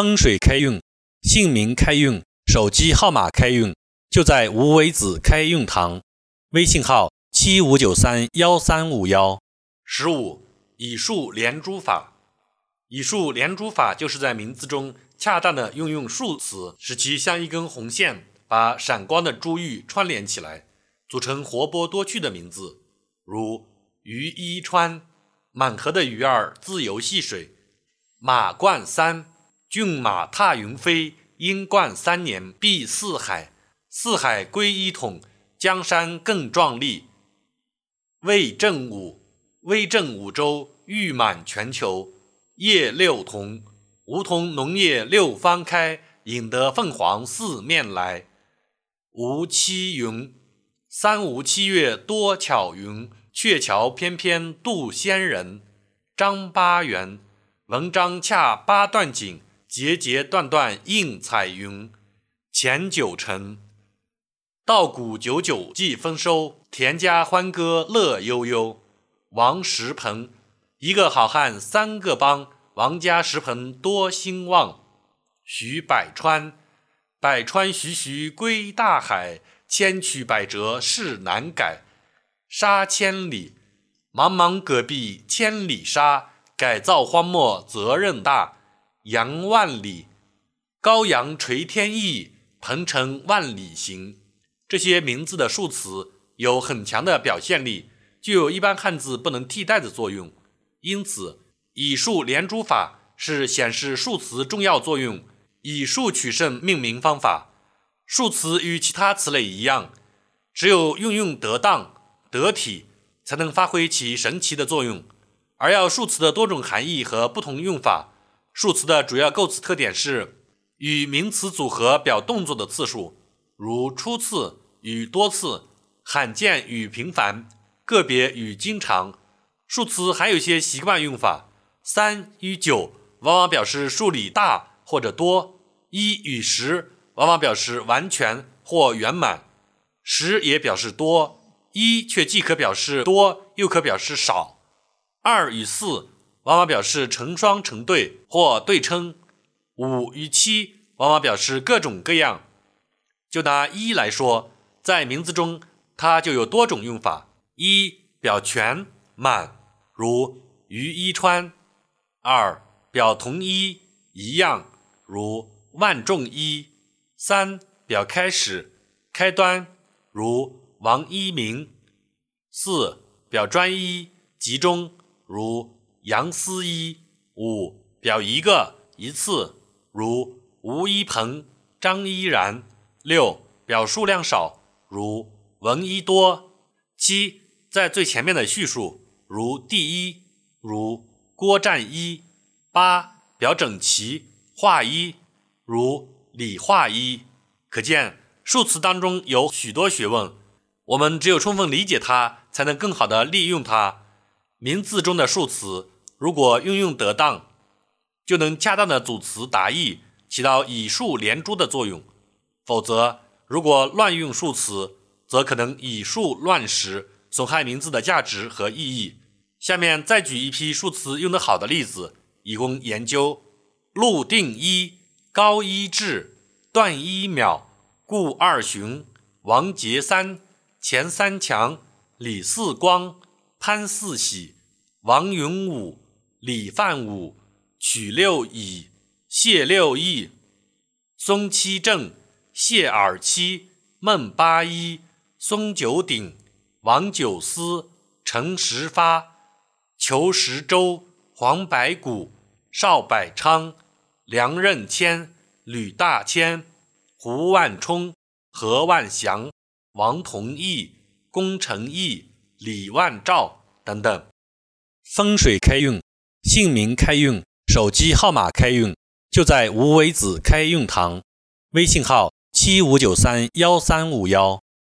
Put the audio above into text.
风水开运，姓名开运，手机号码开运，就在无为子开运堂。微信号：七五九三幺三五幺。十五以数连珠法，以数连珠法就是在名字中恰当的运用数词，使其像一根红线，把闪光的珠玉串联起来，组成活泼多趣的名字。如于一川，满河的鱼儿自由戏水；马冠三。骏马踏云飞，英冠三年闭四海，四海归一统，江山更壮丽。魏正武，威震五洲，誉满全球。叶六同，梧桐浓叶六方开，引得凤凰四面来。吴七云，三吴七月多巧云，鹊桥翩翩渡仙人。张八元，文章恰八段锦。节节段段映彩云，前九成，稻谷久久计丰收，田家欢歌乐悠悠。王石鹏，一个好汉三个帮，王家石鹏多兴旺。徐百川，百川徐徐归大海，千曲百折事难改。沙千里，茫茫戈壁千里沙，改造荒漠责任大。杨万里，高阳垂天意，鹏程万里行。这些名字的数词有很强的表现力，具有一般汉字不能替代的作用。因此，以数连珠法是显示数词重要作用、以数取胜命名方法。数词与其他词类一样，只有运用得当、得体，才能发挥其神奇的作用。而要数词的多种含义和不同用法。数词的主要构词特点是与名词组合表动作的次数，如初次与多次、罕见与频繁、个别与经常。数词还有一些习惯用法：三与九往往表示数理大或者多；一与十往往表示完全或圆满；十也表示多，一却既可表示多又可表示少；二与四。往往表示成双成对或对称，五与七往往表示各种各样。就拿一来说，在名字中它就有多种用法：一表全满，如于一川；二表同一一样，如万众一；三表开始开端，如王一鸣；四表专一集中，如。杨思一五表一个一次，如吴一鹏、张一然。六表数量少，如闻一多。七在最前面的序数，如第一，如郭占一。八表整齐画一，如李画一。可见数词当中有许多学问，我们只有充分理解它，才能更好的利用它。名字中的数词。如果运用得当，就能恰当的组词达意，起到以数连珠的作用；否则，如果乱用数词，则可能以数乱实，损害名字的价值和意义。下面再举一批数词用得好的例子，以供研究：陆定一、高一智、段一秒、顾二雄、王杰三、钱三强、李四光、潘四喜、王云武。李范武、曲六乙、谢六义、松七正、谢尔七、孟八一、松九鼎、王九思、陈十发、裘十周、黄百谷、邵百昌、梁任谦、吕大谦、胡万冲、何万祥、王同义、龚成义、李万照等等。风水开运。姓名开运，手机号码开运，就在无为子开运堂。微信号：七五九三幺三五幺。